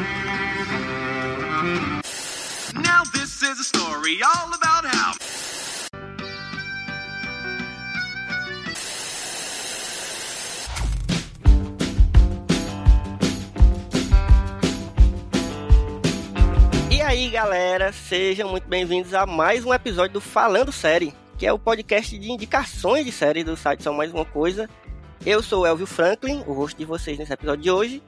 Now this is a story all about how. E aí, galera, sejam muito bem-vindos a mais um episódio do Falando Série, que é o podcast de indicações de série do site Só Mais Uma Coisa. Eu sou o Elvio Franklin, o host de vocês nesse episódio de hoje,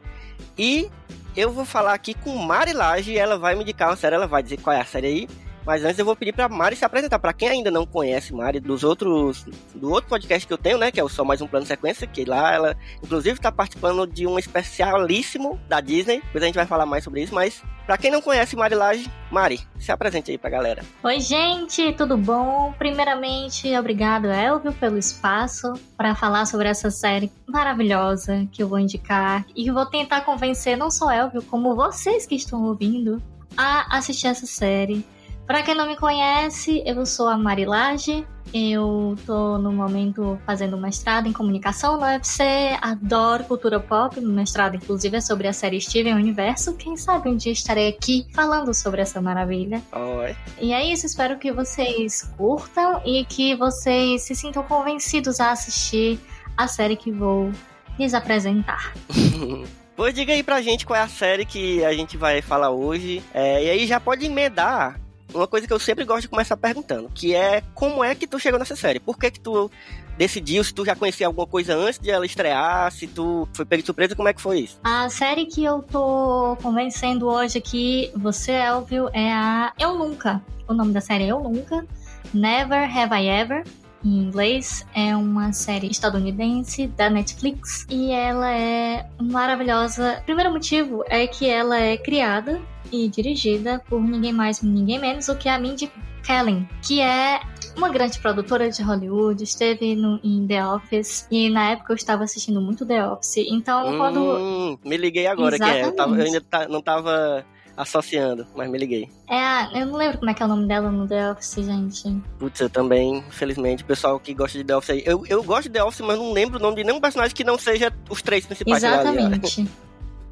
e eu vou falar aqui com Mari Lage, ela vai me indicar uma série, ela vai dizer qual é a série aí, mas antes eu vou pedir pra Mari se apresentar. Pra quem ainda não conhece Mari, dos outros. Do outro podcast que eu tenho, né? Que é o Só Mais Um Plano Sequência, que lá ela, inclusive, tá participando de um especialíssimo da Disney. Depois a gente vai falar mais sobre isso, mas. Pra quem não conhece Mari Lage, Mari, se apresente aí pra galera. Oi, gente, tudo bom? Primeiramente, obrigado, Elvio, pelo espaço para falar sobre essa série maravilhosa que eu vou indicar e vou tentar convencer não só Elvio, como vocês que estão ouvindo a assistir essa série. Para quem não me conhece, eu sou a Marilage. Eu tô no momento fazendo mestrado em comunicação no UFC, adoro cultura pop, meu mestrado inclusive é sobre a série Steven Universo. Quem sabe um dia estarei aqui falando sobre essa maravilha. Oi. E é isso, espero que vocês curtam e que vocês se sintam convencidos a assistir a série que vou lhes apresentar. Pois diga aí pra gente qual é a série que a gente vai falar hoje. É, e aí já pode emendar uma coisa que eu sempre gosto de começar perguntando, que é como é que tu chegou nessa série? Por que que tu decidiu, se tu já conhecia alguma coisa antes de ela estrear, se tu foi pego de surpresa, como é que foi isso? A série que eu tô convencendo hoje aqui, você, Elvio, é a Eu Nunca. O nome da série é Eu Nunca. Never Have I Ever. Em inglês, é uma série estadunidense da Netflix e ela é maravilhosa. O primeiro motivo é que ela é criada e dirigida por ninguém mais, ninguém menos do que a Mindy Kaling, que é uma grande produtora de Hollywood, esteve no, em The Office, e na época eu estava assistindo muito The Office. Então, quando. Hum, me liguei agora, que é. Eu, tava- eu ainda tá- não tava associando, mas me liguei. É eu não lembro como é que é o nome dela no The Office, gente. Putz, eu também, infelizmente, o pessoal que gosta de The Office aí. Eu, eu gosto de The Office, mas não lembro o nome de nenhum personagem que não seja os três principais. ó. Exatamente.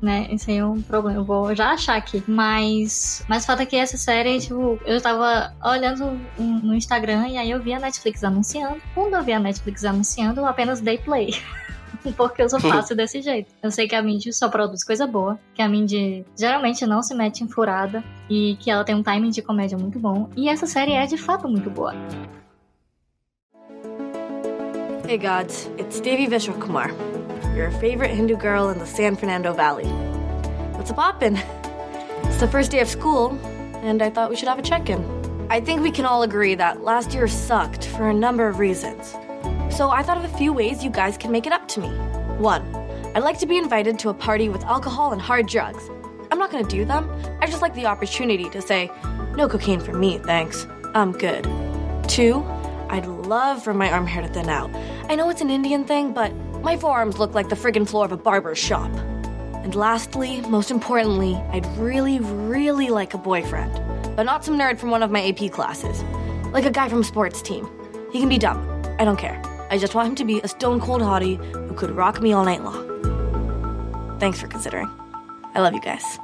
né? Esse aí é um problema. Eu vou já achar aqui. Mas, mas o fato é que essa série, tipo, eu tava olhando no Instagram e aí eu vi a Netflix anunciando. Quando eu vi a Netflix anunciando, eu apenas dei play. Porque eu sou fácil desse jeito. Eu sei que a Mindy só produz coisa boa, que a Mindy geralmente não se mete em furada e que ela tem um timing de comédia muito bom. E essa série é de fato muito boa. Hey gods, it's Devi Vishwakumar, your favorite Hindu girl in the San Fernando Valley. What's a poppin'? It's the first day of school, and I thought we should have a check-in. I think we can all agree that last year sucked for a number of reasons. So I thought of a few ways you guys can make it up to me. One, I'd like to be invited to a party with alcohol and hard drugs. I'm not gonna do them. I just like the opportunity to say, no cocaine for me, thanks. I'm good. Two, I'd love for my arm hair to thin out. I know it's an Indian thing, but my forearms look like the friggin' floor of a barber's shop. And lastly, most importantly, I'd really, really like a boyfriend. But not some nerd from one of my AP classes. Like a guy from a sports team. He can be dumb. I don't care. I just want him to be a stone cold hottie who could rock me all night long. Thanks for considering. I love you guys.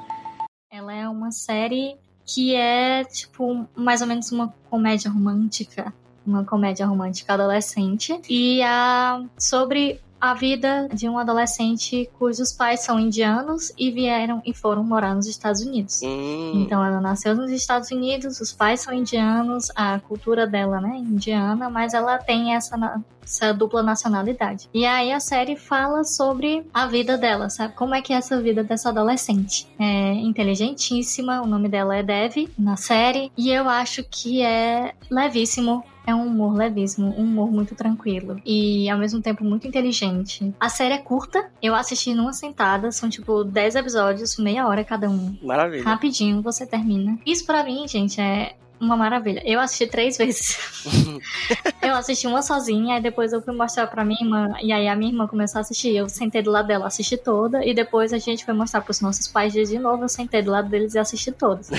Ela é uma série que é, tipo, mais ou menos uma comédia romântica. Uma comédia romântica adolescente. E a, sobre a vida de um adolescente cujos pais são indianos e vieram e foram morar nos Estados Unidos. Hum, Então ela nasceu nos Estados Unidos, os pais são indianos, a cultura dela, né, é indiana, mas ela tem essa, essa dupla nacionalidade. E aí a série fala sobre a vida dela, sabe? Como é que é essa vida dessa adolescente? É inteligentíssima, o nome dela é Dev na série, e eu acho que é levíssimo. É um humor levíssimo, um humor muito tranquilo e ao mesmo tempo muito inteligente. A série é curta, eu assisti numa sentada, são tipo 10 episódios, meia hora cada um. maravilha. Rapidinho você termina. Isso pra mim, gente, é uma maravilha. Eu assisti três vezes. eu assisti uma sozinha, aí depois eu fui mostrar pra minha irmã, e aí a minha irmã começou a assistir. Eu sentei do lado dela, assisti toda, e depois a gente foi mostrar pros nossos pais de novo, eu sentei do lado deles e assisti todas.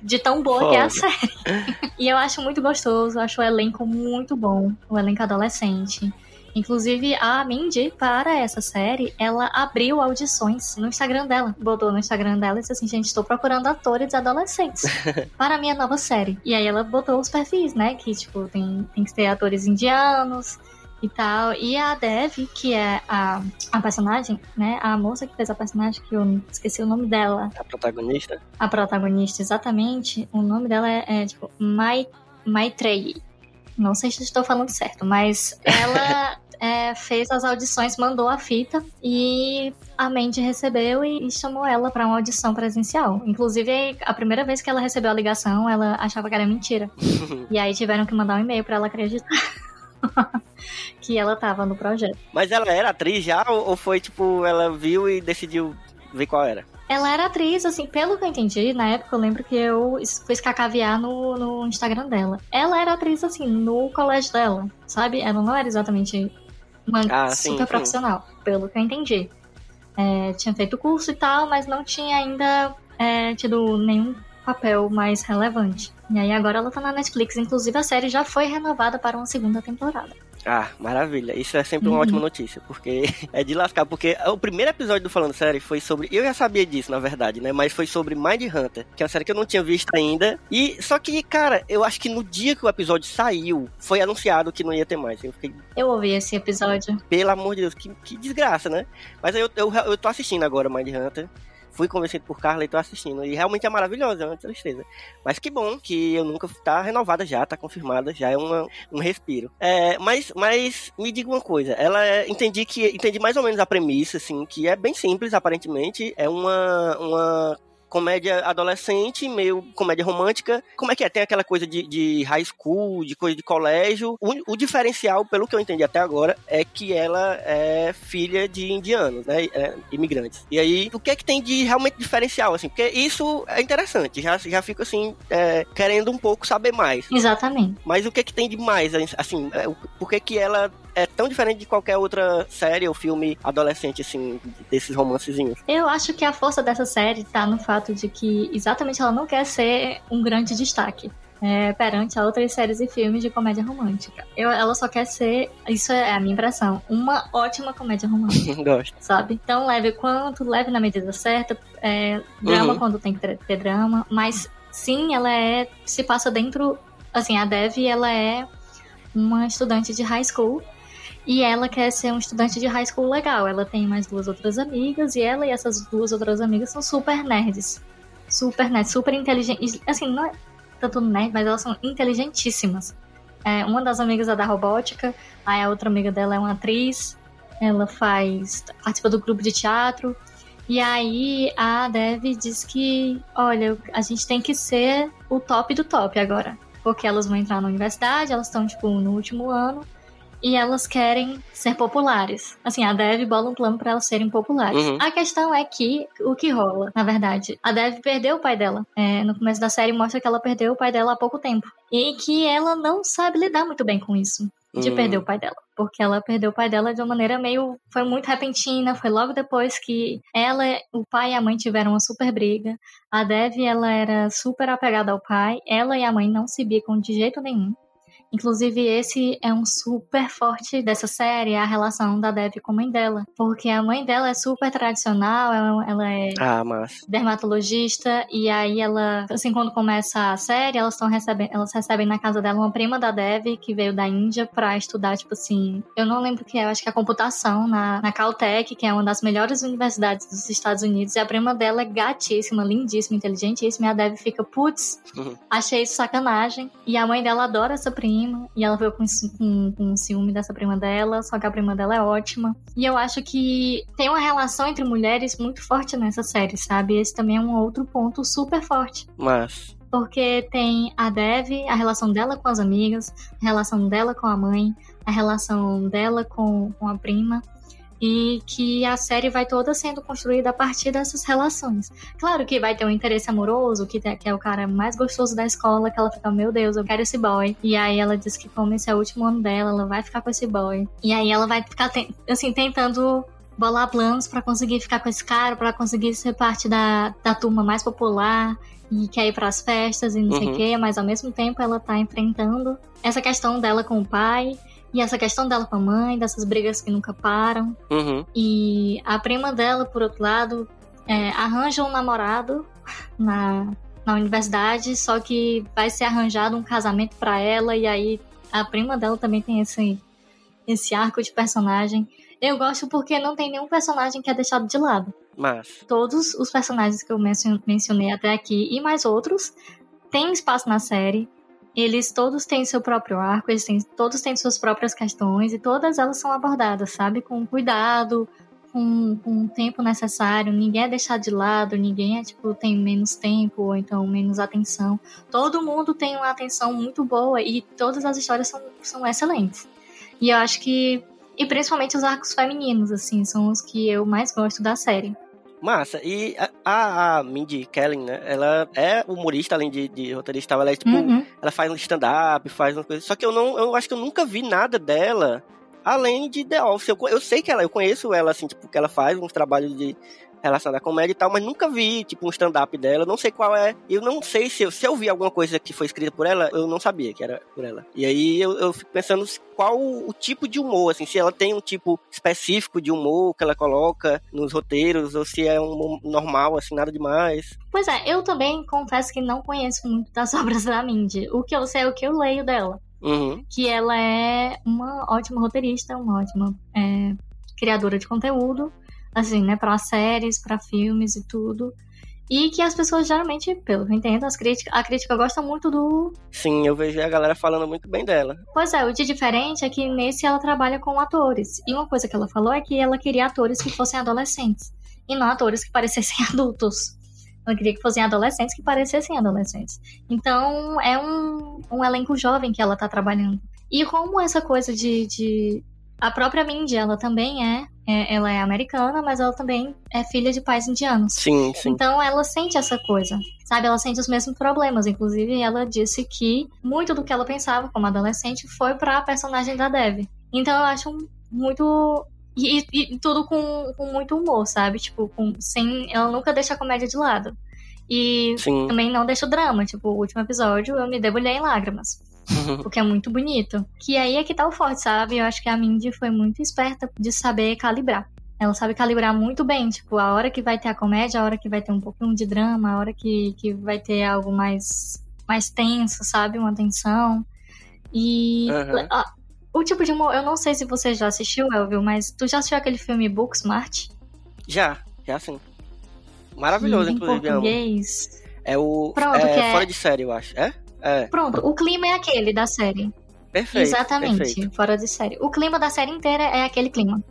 De tão boa que é a série. e eu acho muito gostoso, acho o elenco muito bom, o elenco adolescente. Inclusive, a Mindy, para essa série, ela abriu audições no Instagram dela. Botou no Instagram dela e disse assim: gente, estou procurando atores adolescentes para a minha nova série. E aí ela botou os perfis, né? Que, tipo, tem, tem que ter atores indianos e tal. E a Dev, que é a, a personagem, né? A moça que fez a personagem, que eu esqueci o nome dela. A protagonista? A protagonista, exatamente. O nome dela é, é tipo, Mai. Não sei se estou falando certo, mas ela é, fez as audições, mandou a fita e a Mandy recebeu e, e chamou ela para uma audição presencial. Inclusive, a primeira vez que ela recebeu a ligação, ela achava que era mentira. e aí tiveram que mandar um e-mail para ela acreditar. que ela tava no projeto. Mas ela era atriz já ou foi tipo, ela viu e decidiu ver qual era? Ela era atriz, assim, pelo que eu entendi, na época eu lembro que eu fui escacaviar no, no Instagram dela. Ela era atriz, assim, no colégio dela, sabe? Ela não era exatamente uma ah, super sim, profissional, sim. pelo que eu entendi. É, tinha feito curso e tal, mas não tinha ainda é, tido nenhum papel mais relevante. E aí agora ela tá na Netflix, inclusive a série já foi renovada para uma segunda temporada. Ah, maravilha. Isso é sempre uma uhum. ótima notícia, porque é de lascar. Porque o primeiro episódio do Falando Série foi sobre. Eu já sabia disso, na verdade, né? Mas foi sobre Mind Hunter, que é uma série que eu não tinha visto ainda. E só que, cara, eu acho que no dia que o episódio saiu, foi anunciado que não ia ter mais. Eu fiquei. Eu ouvi esse episódio. Pelo amor de Deus, que, que desgraça, né? Mas eu, eu, eu tô assistindo agora Mind Hunter fui convencido por Carla e tô assistindo. E realmente é maravilhosa, é uma tristeza. Mas que bom que eu nunca tá renovada já, tá confirmada, já é uma, um respiro. É, mas, mas me diga uma coisa, ela é, entendi que entendi mais ou menos a premissa, assim, que é bem simples, aparentemente. É uma, uma comédia adolescente, meio comédia romântica. Como é que é? Tem aquela coisa de, de high school, de coisa de colégio. O, o, diferencial, pelo que eu entendi até agora, é que ela é filha de indianos, né? É, imigrantes. E aí, o que é que tem de realmente diferencial, assim? Porque isso é interessante. Já, já fico, assim, é, querendo um pouco saber mais. Exatamente. Mas o que é que tem de mais, assim? É, por que que ela é tão diferente de qualquer outra série ou filme adolescente, assim, desses romancezinhos. Eu acho que a força dessa série tá no fato de que exatamente ela não quer ser um grande destaque. É, perante a outras séries e filmes de comédia romântica. Eu, ela só quer ser, isso é a minha impressão, uma ótima comédia romântica. Gosto. Sabe? Então leve quanto, leve na medida certa, é, drama uhum. quando tem que ter, ter, drama, mas sim, ela é, se passa dentro, assim, a Dev, ela é uma estudante de high school e ela quer ser um estudante de high school legal. Ela tem mais duas outras amigas e ela e essas duas outras amigas são super nerds. Super nerds, super inteligentes. Assim, não é tanto nerd, mas elas são inteligentíssimas. É, uma das amigas é da robótica, aí a outra amiga dela é uma atriz, ela faz. participa do grupo de teatro. E aí a Dev diz que, olha, a gente tem que ser o top do top agora. Porque elas vão entrar na universidade, elas estão, tipo, no último ano e elas querem ser populares. Assim, a Dev bola um plano para elas serem populares. Uhum. A questão é que o que rola, na verdade, a Dev perdeu o pai dela. É, no começo da série mostra que ela perdeu o pai dela há pouco tempo e que ela não sabe lidar muito bem com isso. De uhum. perder o pai dela. Porque ela perdeu o pai dela de uma maneira meio. Foi muito repentina. Foi logo depois que ela, o pai e a mãe tiveram uma super briga. A Dev, ela era super apegada ao pai. Ela e a mãe não se bicam de jeito nenhum. Inclusive, esse é um super forte dessa série, a relação da Dev com a mãe dela. Porque a mãe dela é super tradicional, ela, é ah, dermatologista, e aí ela, assim, quando começa a série, elas estão recebendo, elas recebem na casa dela uma prima da Dev que veio da Índia pra estudar, tipo assim, eu não lembro o que é, eu acho que é computação na, na Caltech, que é uma das melhores universidades dos Estados Unidos, e a prima dela é gatíssima, lindíssima, inteligentíssima, e a Dev fica, putz, uhum. achei isso sacanagem. E a mãe dela adora essa prima prima, e ela veio com, com, com ciúme dessa prima dela, só que a prima dela é ótima. E eu acho que tem uma relação entre mulheres muito forte nessa série, sabe? Esse também é um outro ponto super forte. Mas porque tem a Dev, a relação dela com as amigas, a relação dela com a mãe, a relação dela com, com a prima e que a série vai toda sendo construída a partir dessas relações. Claro que vai ter um interesse amoroso, que, que é o cara mais gostoso da escola, que ela fica, meu Deus, eu quero esse boy. E aí ela diz que como esse é o último ano dela, ela vai ficar com esse boy. E aí ela vai ficar, assim, tentando bolar planos para conseguir ficar com esse cara, para conseguir ser parte da, da turma mais popular e quer ir para as festas e não uhum. sei o quê, mas ao mesmo tempo ela tá enfrentando essa questão dela com o pai E essa questão dela com a mãe, dessas brigas que nunca param. Uhum. E a prima dela, por outro lado, é, arranja um namorado na, na universidade, só que vai ser arranjado um casamento para ela, e aí a prima dela também tem esse, esse arco de personagem. Eu gosto porque não tem nenhum personagem que é deixado de lado. Mas. Todos os personagens que eu mencionei até aqui e mais outros têm espaço na série. Eles todos têm seu próprio arco, eles têm, todos têm suas próprias questões e todas elas são abordadas, sabe? Com cuidado, com, com o tempo necessário, ninguém é deixado de lado, ninguém é tipo, tem menos tempo ou então menos atenção. Todo mundo tem uma atenção muito boa e todas as histórias são, são excelentes. E eu acho que. E principalmente os arcos femininos, assim, são os que eu mais gosto da série. Massa. E a, a Mindy Kaling, né? Ela é humorista, além de, de roteirista. Ela é tipo. Uhum. Ela faz um stand-up, faz umas coisas. Só que eu não. Eu acho que eu nunca vi nada dela além de The Office. Eu, eu sei que ela, eu conheço ela, assim, tipo, que ela faz uns trabalhos de relação à comédia e tal, mas nunca vi, tipo, um stand-up dela, não sei qual é. Eu não sei se eu, se eu vi alguma coisa que foi escrita por ela, eu não sabia que era por ela. E aí eu, eu fico pensando qual o, tipo de humor, assim, se ela tem um tipo específico de humor que ela coloca nos roteiros, ou se é um humor normal, assim, nada demais. Pois é, eu também confesso que não conheço muito das obras da Mindy. O que eu sei é o que eu leio dela. Uhum. Que ela é uma ótima roteirista, uma ótima é, criadora de conteúdo, assim, né, para séries, para filmes e tudo. E que as pessoas geralmente, pelo que eu entendo, as crítica, a crítica gosta muito do. Sim, eu vejo a galera falando muito bem dela. Pois é, o de diferente é que nesse ela trabalha com atores. E uma coisa que ela falou é que ela queria atores que fossem adolescentes. E não atores que parecessem adultos. Ela queria que fossem adolescentes que parecessem adolescentes. Então, é um, um elenco jovem que ela tá trabalhando. E como essa coisa de. de... A própria Mindy, ela também é, é, Ela é americana, mas ela também é filha de pais indianos. Sim, sim. Então ela sente essa coisa. Sabe, ela sente os mesmos problemas. Inclusive, ela disse que muito do que ela pensava como adolescente foi pra personagem da Dev. Então eu acho muito e, e, e, tudo com, com muito humor, sabe? Tipo, com, sem. Ela nunca deixa a comédia de lado. E Sim. também não deixa o drama. Tipo, o último episódio eu me debulhei em lágrimas. porque é muito bonito. Que aí é que tá o forte, sabe? Eu acho que a Mindy foi muito esperta de saber calibrar. Ela sabe calibrar muito bem, tipo, a hora que vai ter a comédia, a hora que vai ter um pouquinho de drama, a hora que, que vai ter algo mais, mais tenso, sabe? Uma tensão. E Uhum. a- o tipo de humor, eu não sei se você já assistiu, Elvio, mas tu já assistiu aquele filme Booksmart? Já, já sim. Maravilhoso, em inclusive. amo. português. É o. Pronto, é, que é- Fora de série, eu acho. É? É. Pronto, o clima é aquele da série. Perfeito. Exatamente, perfeito. fora de série. O clima da série inteira é aquele clima.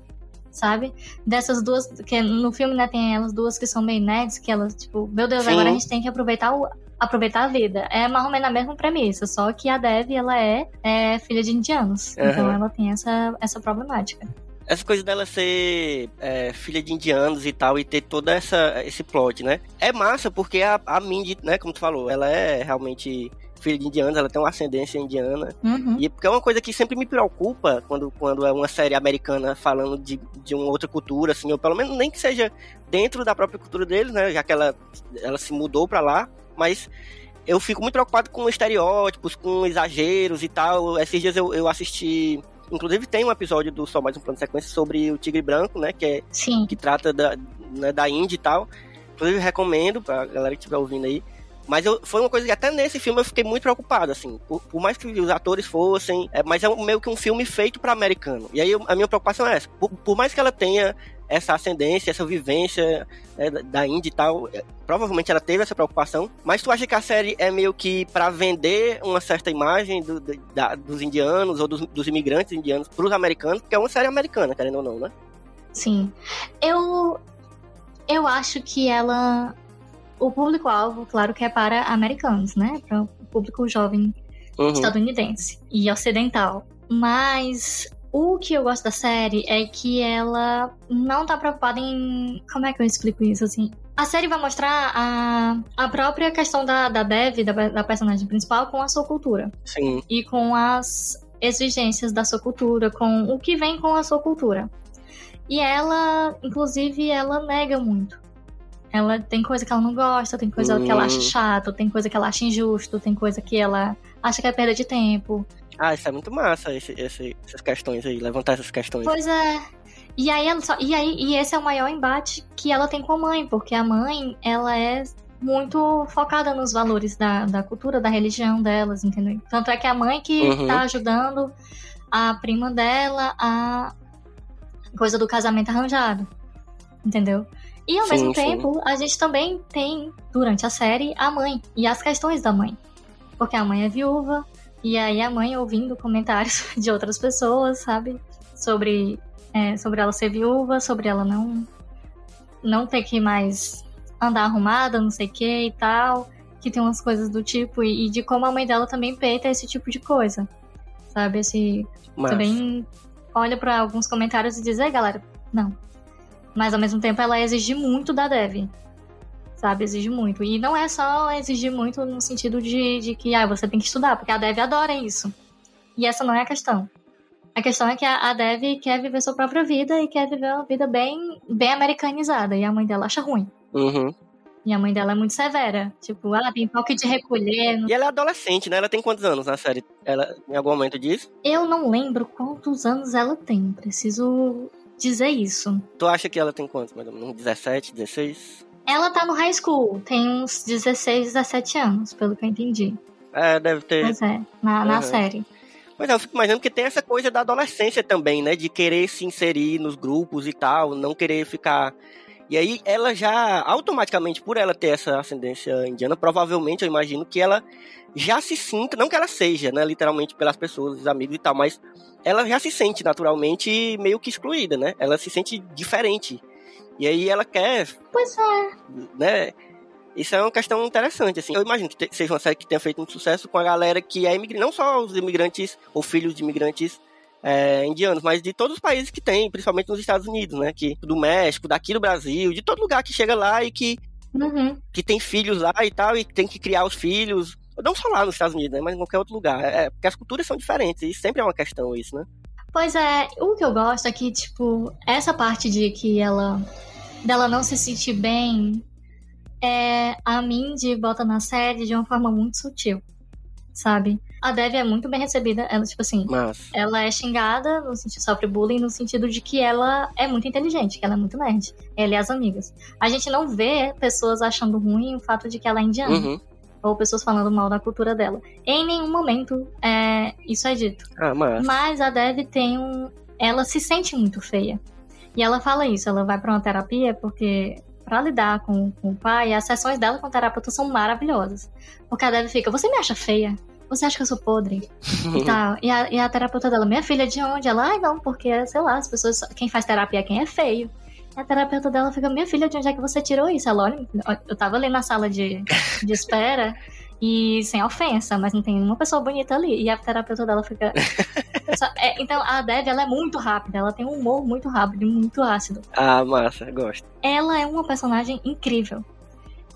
Sabe? Dessas duas. Que no filme, né, tem elas duas que são meio nerds, que elas, tipo, meu Deus, Sim. agora a gente tem que aproveitar, o, aproveitar a vida. É mais ou menos a mesma premissa, só que a Dev, ela é, é filha de indianos. Então Aham. ela tem essa, essa problemática. Essa coisa dela ser é, filha de indianos e tal, e ter toda essa esse plot, né? É massa, porque a, a Mindy, né, como tu falou, ela é realmente filha de indianos, ela tem uma ascendência indiana. Uhum. E porque é uma coisa que sempre me preocupa quando, quando é uma série americana falando de, de uma outra cultura, assim, ou pelo menos nem que seja dentro da própria cultura deles, né? Já que ela, ela se mudou pra lá, mas eu fico muito preocupado com estereótipos, com exageros e tal. Esses dias eu, eu assisti. Inclusive tem um episódio do Só Mais um Plano de Sequência sobre o Tigre Branco, né? Que, é, Sim. que trata da, né, da Índia e tal. Inclusive recomendo pra galera que estiver ouvindo aí. Mas eu, foi uma coisa que até nesse filme eu fiquei muito preocupado, assim. Por, por mais que os atores fossem. é, mas é um- meio que um filme feito para americano. E aí a minha preocupação é essa. Por, por mais que ela tenha essa ascendência, essa vivência é, da- Índia e tal, é, provavelmente ela teve essa preocupação. Mas tu acha que a série é meio que para vender uma certa imagem do- da- dos indianos ou dos, dos imigrantes indianos pros americanos? Porque é uma série americana, querendo ou não, né? Sim. Eu. Eu acho que ela. O público-alvo, claro que é para americanos, né? Para o público jovem Uhum. estadunidense e ocidental. Mas o que eu gosto da série é que ela não tá preocupada em. Como é que eu explico isso assim? A série vai mostrar a, a própria questão da, da Dev, da, da personagem principal, com a sua cultura Sim. e com as exigências da sua cultura, com o que vem com a sua cultura. E ela, inclusive, ela nega muito. Ela tem coisa que ela não gosta, tem coisa que ela acha Hum. chato, tem coisa que ela acha injusto, tem coisa que ela acha que é perda de tempo. Ah, isso é muito massa, esse, esse, essas questões aí, levantar essas questões. Pois é. E aí, ela só, e aí, e esse é o maior embate que ela tem com a mãe, porque a mãe, ela é muito focada nos valores da, da cultura, da religião delas, entendeu? Tanto é que a mãe que Uhum. tá ajudando a prima dela a coisa do casamento arranjado, entendeu? E ao Sim, mesmo sim. tempo, a gente também tem, durante a série, a mãe e as questões da mãe. Porque a mãe é viúva, e aí a mãe ouvindo comentários de outras pessoas, sabe? Sobre, é, sobre ela ser viúva, sobre ela não, não ter que mais andar arrumada, não sei o que e tal. Que tem umas coisas do tipo, e, e de como a mãe dela também peita esse tipo de coisa. Sabe? Esse, Mas, também olha pra alguns comentários e diz, ei galera, não. Mas ao mesmo tempo ela exige muito da Dev. Sabe, exige muito. E não é só exigir muito no sentido de, de que ah, você tem que estudar, porque a Dev adora isso. E essa não é a questão. A questão é que a, a Dev quer viver sua própria vida e quer viver uma vida bem, bem americanizada. E a mãe dela acha ruim. Uhum. E a mãe dela é muito severa. Tipo, ah, tem toque de recolher. E ela é adolescente, né? Ela tem quantos anos na série? Ela, em algum momento diz? Eu não lembro quantos anos ela tem. Preciso dizer isso. Tu acha que ela tem quantos? Mais ou menos? Uns 17, 16? Ela tá no high school, tem uns 16, 17 anos, pelo que eu entendi. É, deve ter. Pois é, na, na Uhum. série. Mas eu fico imaginando que tem essa coisa da adolescência também, né? De querer se inserir nos grupos e tal, não querer ficar. E aí ela já, automaticamente, por ela ter essa ascendência indiana, provavelmente eu imagino que ela já se sinta, não que ela seja, né? Literalmente pelas pessoas, os amigos e tal, mas ela já se sente naturalmente meio que excluída, né? Ela se sente diferente. E aí ela quer Pois é. né? Isso é uma questão interessante, assim. Eu imagino que seja uma série que tenha feito muito sucesso com a galera que é imigrante, não só os imigrantes ou filhos de imigrantes é, indianos, mas de todos os países que tem, principalmente nos Estados Unidos, né? Que, do México, daqui do Brasil, de todo lugar que chega lá e que, Uhum. que tem filhos lá e tal, e tem que criar os filhos. Não só lá nos Estados Unidos, né? Mas em qualquer outro lugar. É, porque as culturas são diferentes, e sempre é uma questão isso, né? Pois é, o que eu gosto é que, tipo, essa parte de que ela. dela não se sentir bem. É, a Mindy bota na série de uma forma muito sutil, sabe? A Dev é muito bem recebida, ela, tipo assim, Mas. ela é xingada, no sentido, sofre bullying, no sentido de que ela é muito inteligente, que ela é muito nerd. Ela e as amigas. A gente não vê pessoas achando ruim o fato de que ela é indiana. Uhum. Ou pessoas falando mal da cultura dela. Em nenhum momento é, isso é dito. Ah, mas. Mas a Dev tem um. Ela se sente muito feia. E ela fala isso, ela vai pra uma terapia porque. Pra lidar com, com o pai, as sessões dela com o terapeuta são maravilhosas. Porque a Dev fica, você me acha feia? Você acha que eu sou podre? E tal. E a, e a terapeuta dela, minha filha, de onde? Ela, ai não, porque, sei lá, as pessoas. Quem faz terapia é quem é feio. E a terapeuta dela fica, minha filha, de onde é que você tirou isso? Ela, olha, eu tava ali na sala de, de espera e sem ofensa, mas não tem nenhuma pessoa bonita ali. E a terapeuta dela fica. É, então a Dev, ela é muito rápida, ela tem um humor muito rápido e muito ácido. ah, massa, gosto. Ela é uma personagem incrível.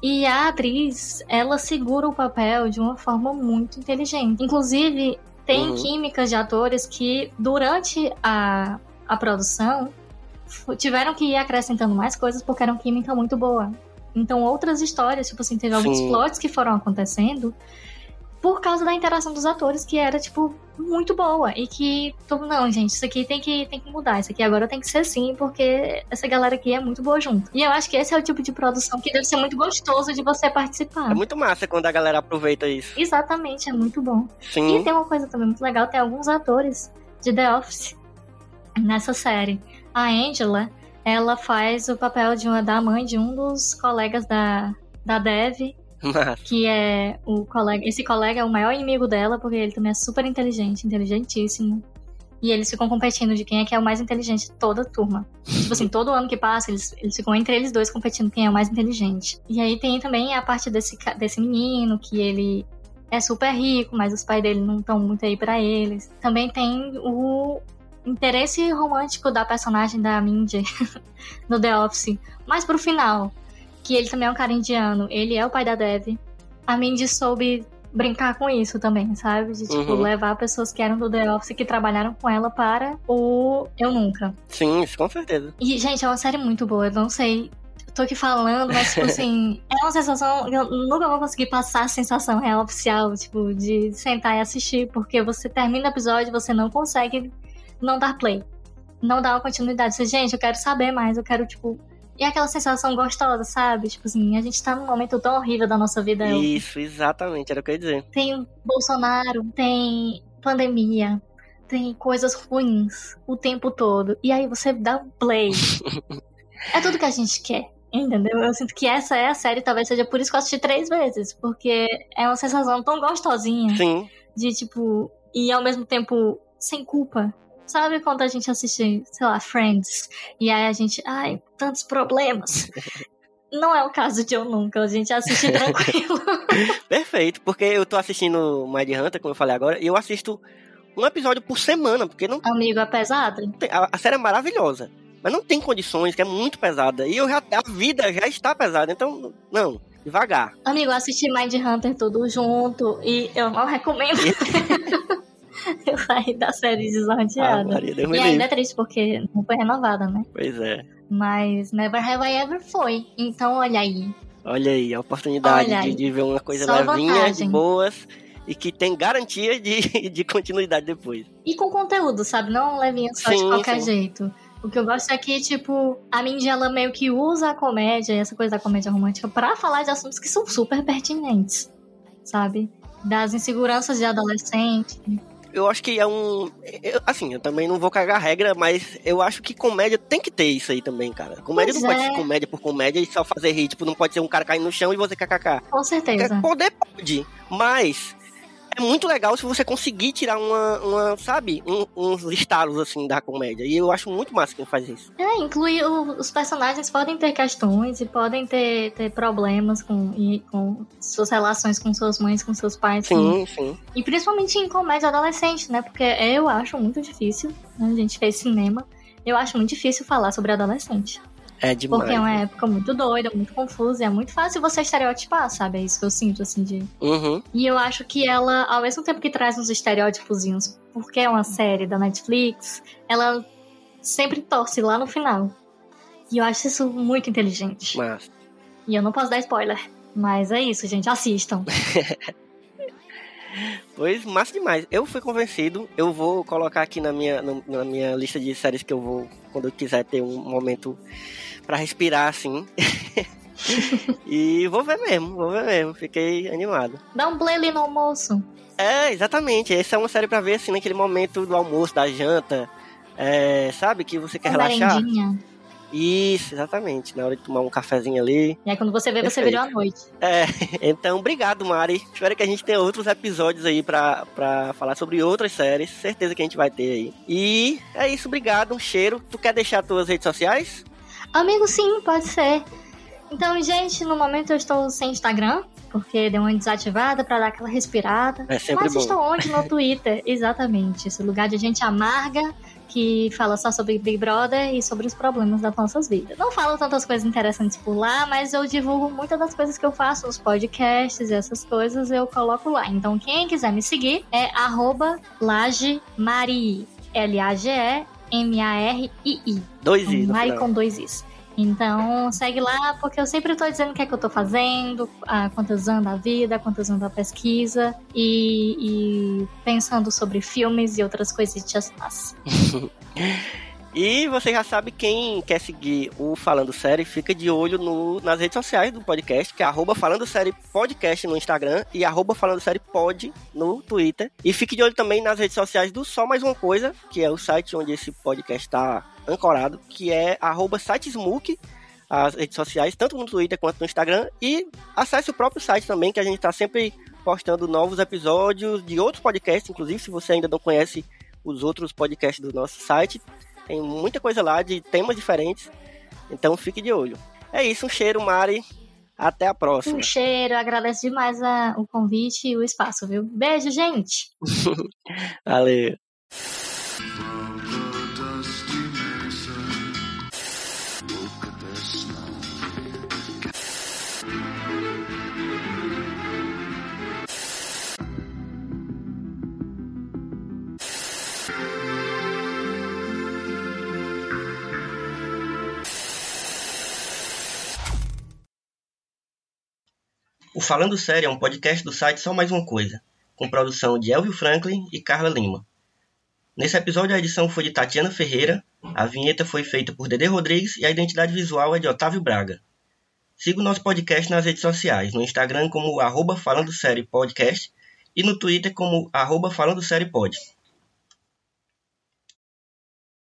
E a atriz, ela segura o papel de uma forma muito inteligente. Inclusive, tem Uhum. químicas de atores que, durante a, a produção, tiveram que ir acrescentando mais coisas porque era uma química muito boa. Então, outras histórias, tipo assim, teve alguns Sim. plots que foram acontecendo por causa da interação dos atores, que era, tipo, muito boa. E que, todo, não, gente, isso aqui tem que, tem que mudar. Isso aqui agora tem que ser assim, porque essa galera aqui é muito boa junto. E eu acho que esse é o tipo de produção que deve ser muito gostoso de você participar. É muito massa quando a galera aproveita isso. Exatamente, é muito bom. E Sim. tem uma coisa também muito legal, tem alguns atores de The Office nessa série. A Angela, ela faz o papel de uma da mãe de um dos colegas da, da Dev. Que é o colega. Esse colega é o maior inimigo dela, porque ele também é super inteligente, inteligentíssimo. E eles ficam competindo de quem é que é o mais inteligente de toda a turma. tipo assim, todo ano que passa, eles, eles ficam entre eles dois competindo quem é o mais inteligente. E aí tem também a parte desse, desse menino, que ele é super rico, mas os pais dele não estão muito aí pra eles. Também tem o interesse romântico da personagem da Mindy no The Office, mais pro final, que ele também é um cara indiano, ele é o pai da Dev. A Mindy soube brincar com isso também, sabe? De tipo, Uhum. levar pessoas que eram do The Office que trabalharam com ela para o Eu Nunca. Sim, isso com certeza. E, gente, é uma série muito boa. Eu não sei. tô aqui falando, mas, tipo assim, é uma sensação. Eu nunca vou conseguir passar a sensação real oficial, tipo, de sentar e assistir, porque você termina o episódio e você não consegue não dar play. Não dar uma continuidade. Você, gente, eu quero saber mais, eu quero, tipo. E aquela sensação gostosa, sabe? Tipo assim, a gente tá num momento tão horrível da nossa vida. Isso, exatamente, era o que eu ia dizer. Tem Bolsonaro, tem pandemia, tem coisas ruins o tempo todo. E aí você dá um play. é tudo que a gente quer. Entendeu? Eu sinto que essa é a série, talvez seja por isso que eu assisti três vezes. Porque é uma sensação tão gostosinha Sim, de tipo. E ao mesmo tempo sem culpa. Sabe quando a gente assiste, sei lá, Friends, e aí a gente, ai, tantos problemas. Não é o caso de Eu Nunca, a gente assiste tranquilo. perfeito. Porque eu tô assistindo Mind Hunter, como eu falei agora, e eu assisto um episódio por semana, porque não Amigo, é pesado? a, a série é maravilhosa. Mas não tem condições, que é muito pesada. E eu já, a vida já está pesada, então, não, devagar. Amigo, eu assisti Mind Hunter tudo junto e eu não recomendo. eu saí da série Ah, Deus me e ainda é triste porque não foi renovada, né? Pois é. Mas Never Have I Ever foi. Então, olha aí. Olha aí, a oportunidade Olha de, aí. de ver uma coisa Só levinha, vantagem. de boas, e que tem garantia de, de continuidade depois. E com conteúdo, sabe? Não levinha só de Sim, qualquer sim. jeito. O que eu gosto é que, tipo, a Mindy, ela meio que usa a comédia, essa coisa da comédia romântica, pra falar de assuntos que são super pertinentes, sabe? Das inseguranças de adolescente. Eu acho que é um. eu- assim, eu também não vou cagar a regra, mas eu acho que comédia tem que ter isso aí também, cara. Comédia Pois não pode é. ser comédia por comédia e só fazer rir. Tipo, não pode ser um cara caindo no chão e você kkk. Com certeza. Poder pode, mas é muito legal se você conseguir tirar uma, uma sabe, um- uns estalos assim da comédia. E eu acho muito massa quem faz isso. É, inclui o- os personagens podem ter questões e podem ter, ter problemas com, e, com suas relações com suas mães, com seus pais. com- Sim, sim. E principalmente em comédia adolescente, né? Porque eu acho muito difícil, né? a gente fez cinema, eu acho muito difícil falar sobre adolescente. É demais. Porque é uma época muito doida, muito confusa, e é muito fácil você estereotipar, sabe? É isso que eu sinto, assim, de... Uhum. E eu acho que ela, ao mesmo tempo que traz uns estereótipozinhos, porque é uma série da Netflix, ela sempre torce lá no final. E eu acho isso muito inteligente. Mas E eu não posso dar spoiler. Mas é isso, gente. Assistam. Pois, massa demais. Eu fui convencido. Eu vou colocar aqui na minha, na minha lista de séries que eu vou, quando eu quiser ter um momento pra respirar, assim. e vou ver mesmo, vou ver mesmo. Fiquei animado. Dá um play ali no almoço. É, exatamente. Essa é uma série pra ver, assim, naquele momento do almoço, da janta. É, sabe, que você quer Uma relaxar. merendinha. Isso, exatamente. Na hora de tomar um cafezinho ali. E aí quando você vê, você virou a noite. É, então, obrigado, Mari. Espero que a gente tenha outros episódios aí pra, pra falar sobre outras séries. Certeza que a gente vai ter aí. E é isso, obrigado. Um cheiro. Tu quer deixar tuas redes sociais? Amigo, sim, pode ser. Então, gente, no momento eu estou sem Instagram, porque deu uma desativada pra dar aquela respirada. É sempre Mas bom. estou onde? No Twitter, exatamente. Esse lugar de gente amarga que fala só sobre Big Brother e sobre os problemas das nossas vidas. Não falo tantas coisas interessantes por lá, mas eu divulgo muitas das coisas que eu faço, os podcasts e essas coisas eu coloco lá. Então, quem quiser me seguir é arroba LageMarii. L-A-G-E-M-A-R-I-I. Dois is no Mari com dois is. Então, segue lá, porque eu sempre tô dizendo o que é que eu tô fazendo, a quantas anda a vida, quantas anda a pesquisa, e, e pensando sobre filmes e outras coisitas más. E você já sabe quem quer seguir o Falando Série, fica de olho no- nas redes sociais do podcast, que é arroba Falando Série Podcast no Instagram e arroba Falando Série Pod no Twitter. E fique de olho também nas redes sociais do Só Mais Uma Coisa, que é o site onde esse podcast está ancorado, que é arroba sitesmook, as redes sociais, tanto no Twitter quanto no Instagram. E acesse o próprio site também, que a gente está sempre postando novos episódios de outros podcasts, inclusive se você ainda não conhece os outros podcasts do nosso site, tem muita coisa lá de temas diferentes. Então fique de olho. É isso, um cheiro, Mari. Até a próxima. Um cheiro, agradeço demais a- o convite e o espaço, viu? Beijo, gente! Valeu. O Falando Sério é um podcast do site Só Mais Uma Coisa, com produção de Elvio Franklin e Carla Lima. Nesse episódio a edição foi de Tatiana Ferreira, a vinheta foi feita por Dede Rodrigues e a identidade visual é de Otávio Braga. Siga o nosso podcast nas redes sociais, no Instagram como arroba Falando Série Podcast e no Twitter como arroba Falando Série Pod.